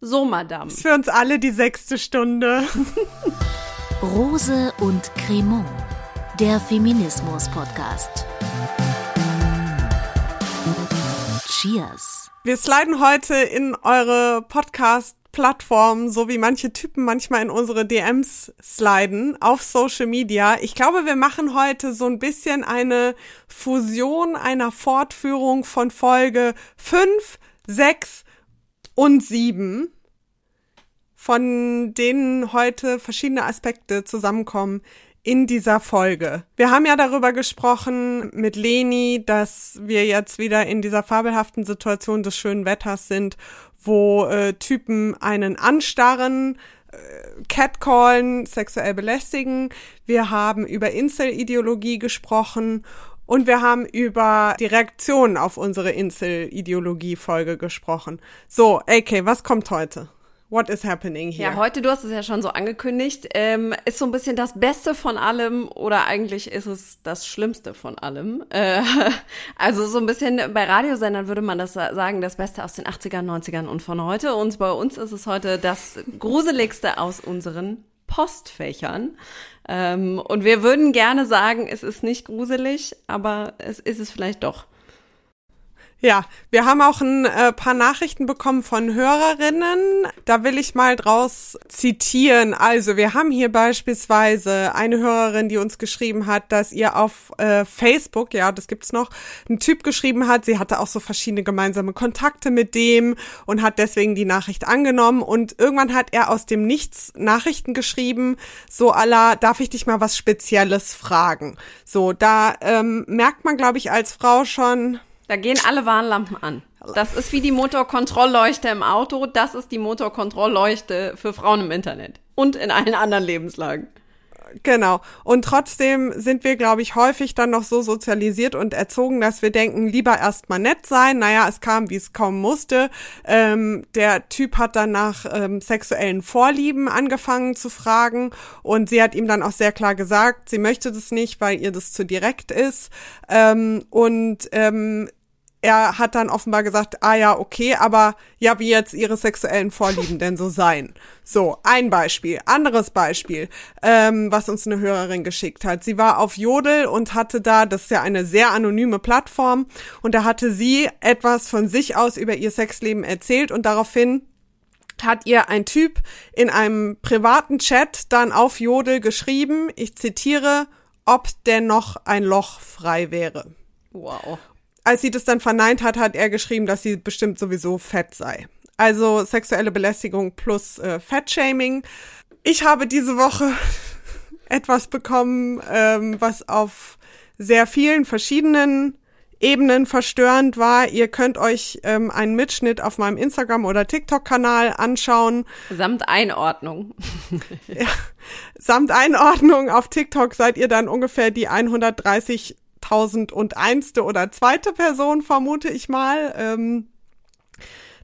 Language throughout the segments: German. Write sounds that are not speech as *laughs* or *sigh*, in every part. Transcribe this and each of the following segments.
So, Madame. Ist für uns alle die sechste Stunde. *laughs* Rose und Cremant, der Feminismus-Podcast. Cheers. Wir sliden heute in eure Podcast-Plattform, so wie manche Typen manchmal in unsere DMs sliden, auf Social Media. Ich glaube, wir machen heute so ein bisschen eine Fusion einer Fortführung von Folge 5, 6 und 7, von denen heute verschiedene Aspekte zusammenkommen in dieser Folge. Wir haben ja darüber gesprochen mit Leni, dass wir jetzt wieder in dieser fabelhaften Situation des schönen Wetters sind, wo äh, Typen einen anstarren, äh, catcallen, sexuell belästigen. Wir haben über Incel-Ideologie gesprochen und wir haben über die Reaktionen auf unsere Insel-Ideologie-Folge gesprochen. So, AK, was kommt heute? What is happening here? Ja, heute, du hast es ja schon so angekündigt, ähm, ist so ein bisschen das Beste von allem oder eigentlich ist es das Schlimmste von allem. Äh, *laughs* also so ein bisschen bei Radiosendern würde man das sagen, das Beste aus den 80ern, 90ern und von heute. Und bei uns ist es heute das Gruseligste aus unseren Postfächern. Ähm, und wir würden gerne sagen, es ist nicht gruselig, aber es ist es vielleicht doch. Ja, wir haben auch ein äh, paar Nachrichten bekommen von Hörerinnen. Da will ich mal draus zitieren. Also, wir haben hier beispielsweise eine Hörerin, die uns geschrieben hat, dass ihr auf äh, Facebook, ja, das gibt's noch, ein Typ geschrieben hat. Sie hatte auch so verschiedene gemeinsame Kontakte mit dem und hat deswegen die Nachricht angenommen. Und irgendwann hat er aus dem Nichts Nachrichten geschrieben, so aller, darf ich dich mal was Spezielles fragen? So, da ähm, merkt man, glaube ich, als Frau schon, da gehen alle Warnlampen an. Das ist wie die Motorkontrollleuchte im Auto. Das ist die Motorkontrollleuchte für Frauen im Internet. Und in allen anderen Lebenslagen. Genau. Und trotzdem sind wir, glaube ich, häufig dann noch so sozialisiert und erzogen, dass wir denken, lieber erstmal nett sein. Naja, es kam, wie es kommen musste. Ähm, der Typ hat dann nach ähm, sexuellen Vorlieben angefangen zu fragen und sie hat ihm dann auch sehr klar gesagt, sie möchte das nicht, weil ihr das zu direkt ist. Ähm, und ähm, er hat dann offenbar gesagt, ah ja, okay, aber ja, wie jetzt ihre sexuellen Vorlieben denn so sein? So, ein Beispiel. Anderes Beispiel, ähm, was uns eine Hörerin geschickt hat. Sie war auf Jodel und hatte da, das ist ja eine sehr anonyme Plattform, und da hatte sie etwas von sich aus über ihr Sexleben erzählt und daraufhin hat ihr ein Typ in einem privaten Chat dann auf Jodel geschrieben, ich zitiere, ob denn noch ein Loch frei wäre. Wow als sie das dann verneint hat, hat er geschrieben, dass sie bestimmt sowieso fett sei. Also sexuelle Belästigung plus äh, Fettshaming. Ich habe diese Woche *laughs* etwas bekommen, ähm, was auf sehr vielen verschiedenen Ebenen verstörend war. Ihr könnt euch ähm, einen Mitschnitt auf meinem Instagram- oder TikTok-Kanal anschauen. Samt Einordnung. *laughs* ja, samt Einordnung auf TikTok seid ihr dann ungefähr die 130 1001. oder zweite Person, vermute ich mal. Ähm,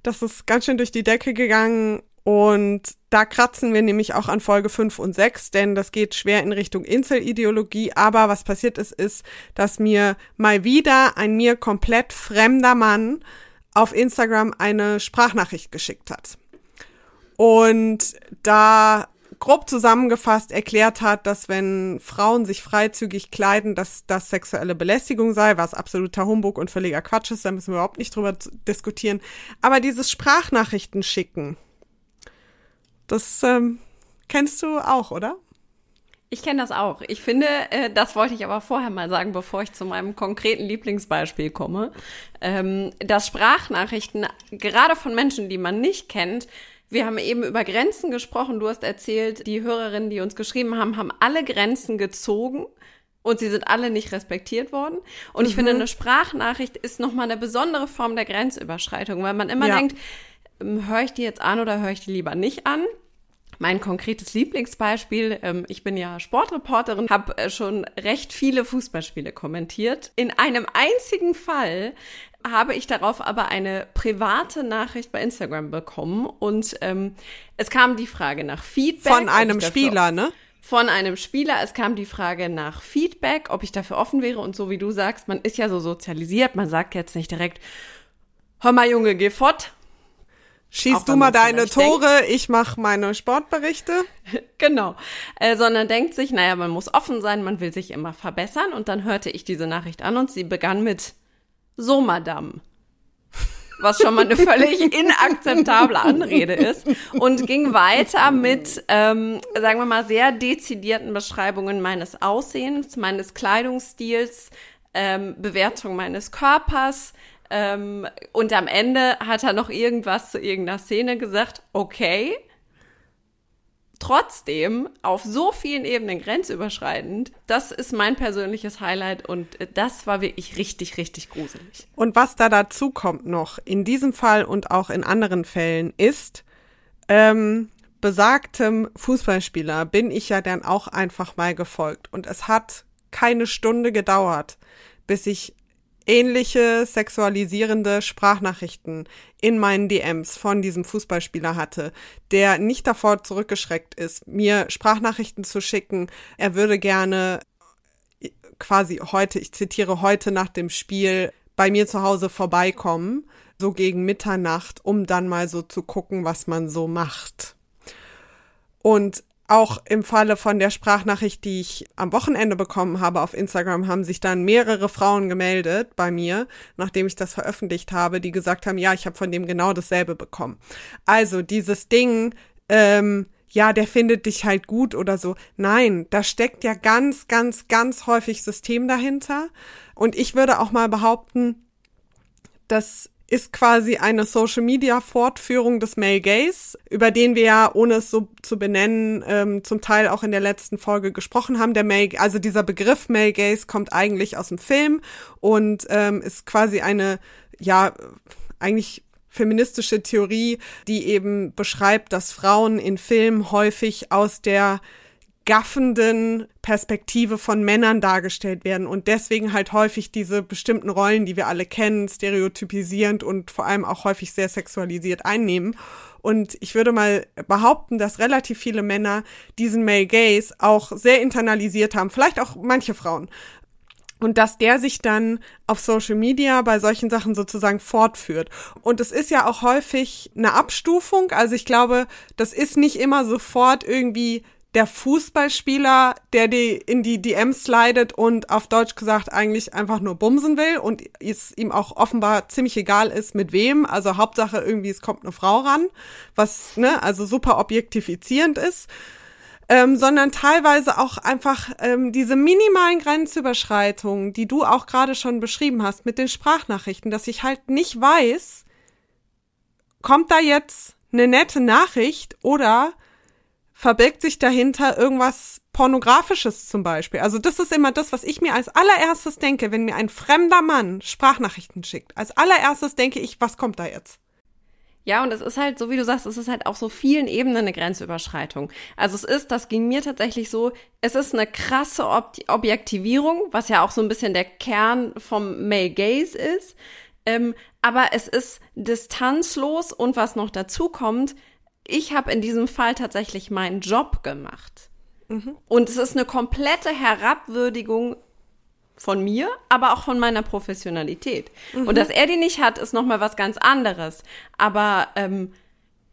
das ist ganz schön durch die Decke gegangen und da kratzen wir nämlich auch an Folge 5 und 6, denn das geht schwer in Richtung Inselideologie. Aber was passiert ist, ist, dass mir mal wieder ein mir komplett fremder Mann auf Instagram eine Sprachnachricht geschickt hat. Und da grob zusammengefasst erklärt hat, dass wenn Frauen sich freizügig kleiden, dass das sexuelle Belästigung sei, was absoluter Humbug und völliger Quatsch ist, da müssen wir überhaupt nicht drüber diskutieren. Aber dieses Sprachnachrichten schicken, das ähm, kennst du auch, oder? Ich kenne das auch. Ich finde, äh, das wollte ich aber vorher mal sagen, bevor ich zu meinem konkreten Lieblingsbeispiel komme, ähm, dass Sprachnachrichten gerade von Menschen, die man nicht kennt, wir haben eben über Grenzen gesprochen. Du hast erzählt, die Hörerinnen, die uns geschrieben haben, haben alle Grenzen gezogen und sie sind alle nicht respektiert worden. Und mhm. ich finde, eine Sprachnachricht ist nochmal eine besondere Form der Grenzüberschreitung, weil man immer ja. denkt, ähm, höre ich die jetzt an oder höre ich die lieber nicht an? Mein konkretes Lieblingsbeispiel, ähm, ich bin ja Sportreporterin, habe äh, schon recht viele Fußballspiele kommentiert. In einem einzigen Fall habe ich darauf aber eine private Nachricht bei Instagram bekommen und ähm, es kam die Frage nach Feedback. Von einem Spieler, ne? Von einem Spieler. Es kam die Frage nach Feedback, ob ich dafür offen wäre und so wie du sagst, man ist ja so sozialisiert, man sagt jetzt nicht direkt, hör mal Junge, geh fort. Schießt du mal deine Tore, denkt. ich mache meine Sportberichte. *laughs* genau. Äh, sondern denkt sich, naja, man muss offen sein, man will sich immer verbessern. Und dann hörte ich diese Nachricht an und sie begann mit So, Madame. Was schon mal eine völlig *laughs* inakzeptable Anrede ist. Und ging weiter mit, ähm, sagen wir mal, sehr dezidierten Beschreibungen meines Aussehens, meines Kleidungsstils, ähm, Bewertung meines Körpers, ähm, und am Ende hat er noch irgendwas zu irgendeiner Szene gesagt. Okay. Trotzdem auf so vielen Ebenen grenzüberschreitend. Das ist mein persönliches Highlight und das war wirklich richtig, richtig gruselig. Und was da dazu kommt noch, in diesem Fall und auch in anderen Fällen, ist, ähm, besagtem Fußballspieler bin ich ja dann auch einfach mal gefolgt. Und es hat keine Stunde gedauert, bis ich ähnliche sexualisierende Sprachnachrichten in meinen DMs von diesem Fußballspieler hatte, der nicht davor zurückgeschreckt ist, mir Sprachnachrichten zu schicken. Er würde gerne quasi heute, ich zitiere heute nach dem Spiel, bei mir zu Hause vorbeikommen, so gegen Mitternacht, um dann mal so zu gucken, was man so macht. Und auch im Falle von der Sprachnachricht, die ich am Wochenende bekommen habe auf Instagram, haben sich dann mehrere Frauen gemeldet bei mir, nachdem ich das veröffentlicht habe, die gesagt haben, ja, ich habe von dem genau dasselbe bekommen. Also dieses Ding, ähm, ja, der findet dich halt gut oder so. Nein, da steckt ja ganz, ganz, ganz häufig System dahinter. Und ich würde auch mal behaupten, dass ist quasi eine Social Media Fortführung des Male Gaze, über den wir ja, ohne es so zu benennen, ähm, zum Teil auch in der letzten Folge gesprochen haben. Der Male, also dieser Begriff Male Gaze kommt eigentlich aus dem Film und ähm, ist quasi eine, ja, eigentlich feministische Theorie, die eben beschreibt, dass Frauen in Filmen häufig aus der gaffenden Perspektive von Männern dargestellt werden und deswegen halt häufig diese bestimmten Rollen, die wir alle kennen, stereotypisierend und vor allem auch häufig sehr sexualisiert einnehmen. Und ich würde mal behaupten, dass relativ viele Männer diesen Male Gaze auch sehr internalisiert haben, vielleicht auch manche Frauen. Und dass der sich dann auf Social Media bei solchen Sachen sozusagen fortführt. Und es ist ja auch häufig eine Abstufung. Also ich glaube, das ist nicht immer sofort irgendwie der Fußballspieler, der die in die DMs slidet und auf Deutsch gesagt eigentlich einfach nur bumsen will und es ihm auch offenbar ziemlich egal ist, mit wem. Also Hauptsache irgendwie, es kommt eine Frau ran, was, ne, also super objektifizierend ist. Ähm, sondern teilweise auch einfach ähm, diese minimalen Grenzüberschreitungen, die du auch gerade schon beschrieben hast mit den Sprachnachrichten, dass ich halt nicht weiß, kommt da jetzt eine nette Nachricht oder verbirgt sich dahinter irgendwas Pornografisches zum Beispiel. Also das ist immer das, was ich mir als allererstes denke, wenn mir ein fremder Mann Sprachnachrichten schickt. Als allererstes denke ich, was kommt da jetzt? Ja, und es ist halt, so wie du sagst, es ist halt auf so vielen Ebenen eine Grenzüberschreitung. Also es ist, das ging mir tatsächlich so, es ist eine krasse Ob Objektivierung, was ja auch so ein bisschen der Kern vom Male Gaze ist. Ähm, aber es ist distanzlos und was noch dazu kommt, ich habe in diesem Fall tatsächlich meinen Job gemacht. Mhm. Und es ist eine komplette Herabwürdigung von mir, aber auch von meiner Professionalität. Mhm. Und dass er die nicht hat, ist nochmal was ganz anderes. Aber ähm,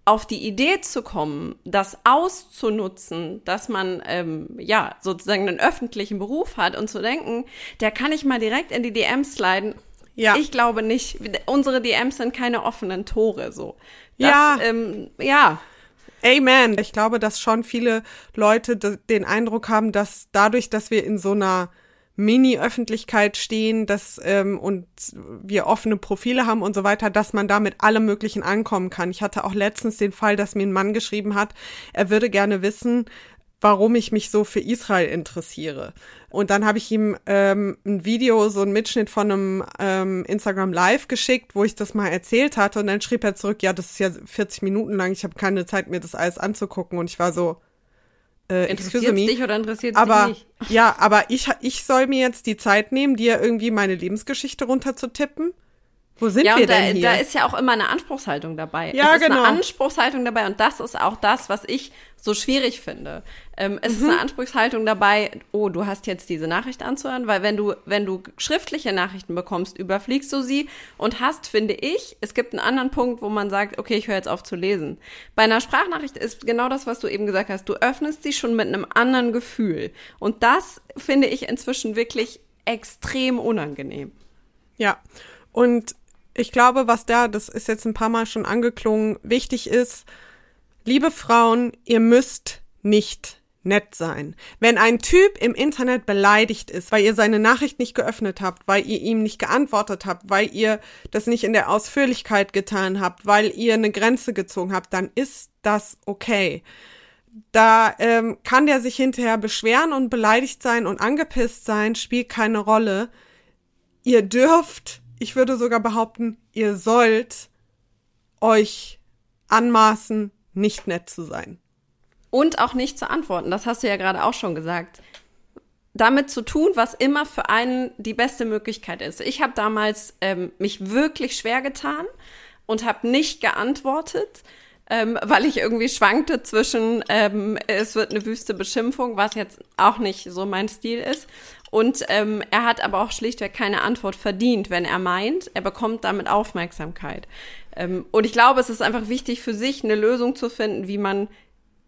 auf die Idee zu kommen, das auszunutzen, dass man ähm, ja sozusagen einen öffentlichen Beruf hat und zu denken, der kann ich mal direkt in die DMs sliden. Ja. Ich glaube nicht. Unsere DMs sind keine offenen Tore so. Das, ja. Ähm, ja. Amen. Ich glaube, dass schon viele Leute den Eindruck haben, dass dadurch, dass wir in so einer Mini-Öffentlichkeit stehen, dass ähm, und wir offene Profile haben und so weiter, dass man da mit allem Möglichen ankommen kann. Ich hatte auch letztens den Fall, dass mir ein Mann geschrieben hat, er würde gerne wissen, warum ich mich so für Israel interessiere. Und dann habe ich ihm ähm, ein Video, so ein Mitschnitt von einem ähm, Instagram Live geschickt, wo ich das mal erzählt hatte. Und dann schrieb er zurück, ja, das ist ja 40 Minuten lang, ich habe keine Zeit, mir das alles anzugucken. Und ich war so, äh, interessiert dich oder interessiert aber, dich nicht? Ja, aber ich, ich soll mir jetzt die Zeit nehmen, dir irgendwie meine Lebensgeschichte runterzutippen. Wo sind ja, wir da, denn hier? da ist ja auch immer eine Anspruchshaltung dabei. Ja, es ist genau. eine Anspruchshaltung dabei und das ist auch das, was ich so schwierig finde. Ähm, es Mhm. ist eine Anspruchshaltung dabei, oh, du hast jetzt diese Nachricht anzuhören, weil wenn du, wenn du schriftliche Nachrichten bekommst, überfliegst du sie und hast, finde ich, es gibt einen anderen Punkt, wo man sagt, okay, ich höre jetzt auf zu lesen. Bei einer Sprachnachricht ist genau das, was du eben gesagt hast. Du öffnest sie schon mit einem anderen Gefühl. Und das finde ich inzwischen wirklich extrem unangenehm. Ja, und ich glaube, was da, das ist jetzt ein paar Mal schon angeklungen, wichtig ist, liebe Frauen, ihr müsst nicht nett sein. Wenn ein Typ im Internet beleidigt ist, weil ihr seine Nachricht nicht geöffnet habt, weil ihr ihm nicht geantwortet habt, weil ihr das nicht in der Ausführlichkeit getan habt, weil ihr eine Grenze gezogen habt, dann ist das okay. Da ähm, kann der sich hinterher beschweren und beleidigt sein und angepisst sein, spielt keine Rolle. Ihr dürft, ich würde sogar behaupten, ihr sollt euch anmaßen, nicht nett zu sein. Und auch nicht zu antworten. Das hast du ja gerade auch schon gesagt. Damit zu tun, was immer für einen die beste Möglichkeit ist. Ich habe damals ähm, mich wirklich schwer getan und habe nicht geantwortet, ähm, weil ich irgendwie schwankte zwischen, ähm, es wird eine wüste Beschimpfung, was jetzt auch nicht so mein Stil ist. Und ähm, er hat aber auch schlichtweg keine Antwort verdient, wenn er meint, er bekommt damit Aufmerksamkeit. Ähm, und ich glaube, es ist einfach wichtig für sich, eine Lösung zu finden, wie man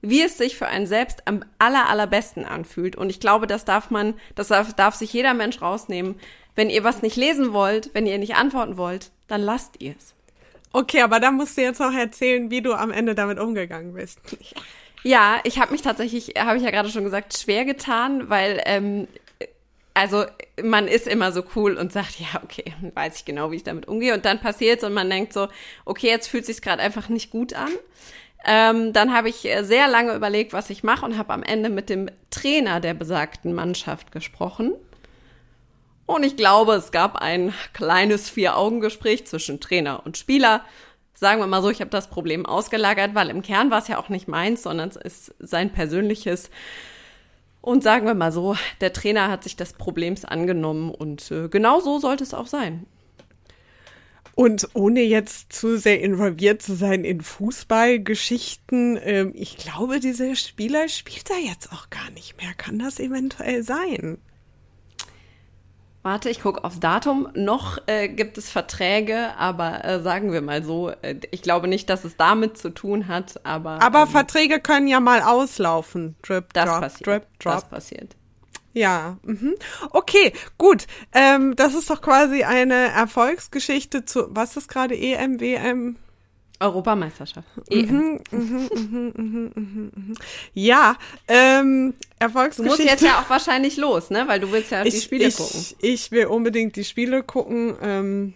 wie es sich für einen selbst am aller, allerbesten anfühlt. Und ich glaube, das darf man, das darf, darf sich jeder Mensch rausnehmen. Wenn ihr was nicht lesen wollt, wenn ihr nicht antworten wollt, dann lasst ihr es. Okay, aber da musst du jetzt noch erzählen, wie du am Ende damit umgegangen bist. Ja, ich habe mich tatsächlich, habe ich ja gerade schon gesagt, schwer getan, weil ähm, also man ist immer so cool und sagt, ja, okay, weiß ich genau, wie ich damit umgehe. Und dann passiert's und man denkt so, okay, jetzt fühlt sich's gerade einfach nicht gut an. Ähm, dann habe ich äh, sehr lange überlegt, was ich mache und habe am Ende mit dem Trainer der besagten Mannschaft gesprochen. Und ich glaube, es gab ein kleines Vier-Augen-Gespräch zwischen Trainer und Spieler. Sagen wir mal so, ich habe das Problem ausgelagert, weil im Kern war es ja auch nicht meins, sondern es ist sein persönliches. Und sagen wir mal so, der Trainer hat sich des Problems angenommen und äh, genau so sollte es auch sein. Und ohne jetzt zu sehr involviert zu sein in Fußballgeschichten, ähm, ich glaube, dieser Spieler spielt da jetzt auch gar nicht mehr. Kann das eventuell sein? Warte, ich gucke aufs Datum. Noch äh, gibt es Verträge, aber äh, sagen wir mal so, äh, ich glaube nicht, dass es damit zu tun hat, aber. Aber ähm, Verträge können ja mal auslaufen. Drip, das drop, passiert. drip, drop. Das passiert. Ja, mhm. okay, gut. Ähm, das ist doch quasi eine Erfolgsgeschichte zu, was ist gerade E EM, WM? Europameisterschaft. Mhm. EM. Ja, ähm, Du Erfolgsgeschichte. musst jetzt ja auch wahrscheinlich los, ne? Weil du willst ja die ich, Spiele ich, gucken. Ich will unbedingt die Spiele gucken. Ähm,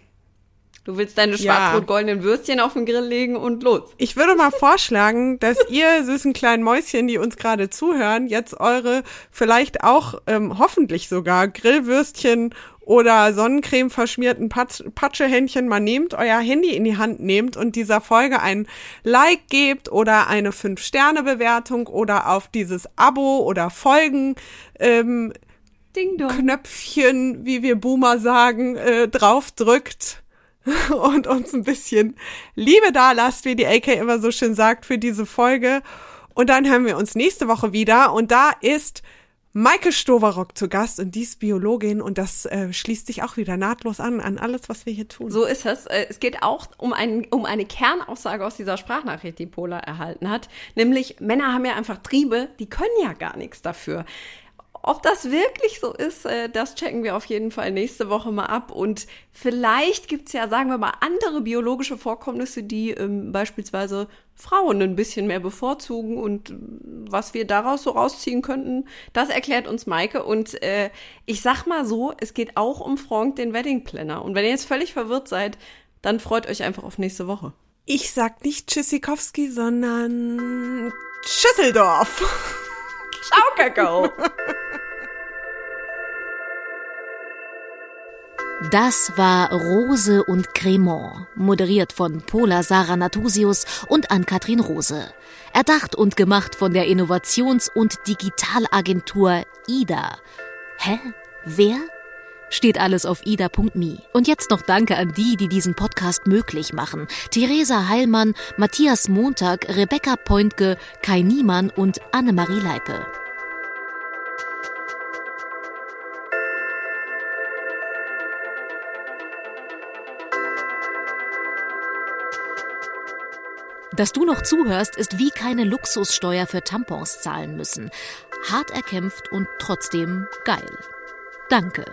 Du willst deine schwarz-rot-goldenen Würstchen auf den Grill legen und los. Ich würde mal vorschlagen, dass ihr süßen kleinen Mäuschen, die uns gerade zuhören, jetzt eure vielleicht auch ähm, hoffentlich sogar Grillwürstchen oder Sonnencreme verschmierten Patsch Patschehändchen mal nehmt, euer Handy in die Hand nehmt und dieser Folge ein Like gebt oder eine 5-Sterne-Bewertung oder auf dieses Abo oder Folgen ähm, Ding. Knöpfchen, wie wir Boomer sagen, äh, drauf drückt *laughs* und uns ein bisschen Liebe da lasst, wie die AK immer so schön sagt, für diese Folge. Und dann hören wir uns nächste Woche wieder. Und da ist Maike Stoverock zu Gast und die ist Biologin und das äh, schließt sich auch wieder nahtlos an, an alles, was wir hier tun. So ist es. Äh, Es geht auch um, ein, um eine Kernaussage aus dieser Sprachnachricht, die Pola erhalten hat. Nämlich, Männer haben ja einfach Triebe, die können ja gar nichts dafür. Ob das wirklich so ist, äh, das checken wir auf jeden Fall nächste Woche mal ab. Und vielleicht gibt's ja, sagen wir mal, andere biologische Vorkommnisse, die ähm, beispielsweise Frauen ein bisschen mehr bevorzugen. Und äh, was wir daraus so rausziehen könnten, das erklärt uns Maike. Und äh, ich sag mal so, es geht auch um Frank, den Wedding Planner. Und wenn ihr jetzt völlig verwirrt seid, dann freut euch einfach auf nächste Woche. Ich sag nicht Tschüssikowski, sondern Schüsseldorf. Ciao, Kakao! *laughs* Das war Rose und Cremant, moderiert von Pola Sarah Natusius und Ann-Kathrin Rose. Erdacht und gemacht von der Innovations- und Digitalagentur IDA. Hä? Wer? Steht alles auf ida.me. Und jetzt noch Danke an die, die diesen Podcast möglich machen. Theresa Heilmann, Matthias Montag, Rebecca Pointke, Kai Niemann und Annemarie Leipe. Dass du noch zuhörst, ist wie keine Luxussteuer für Tampons zahlen müssen. Hart erkämpft und trotzdem geil. Danke.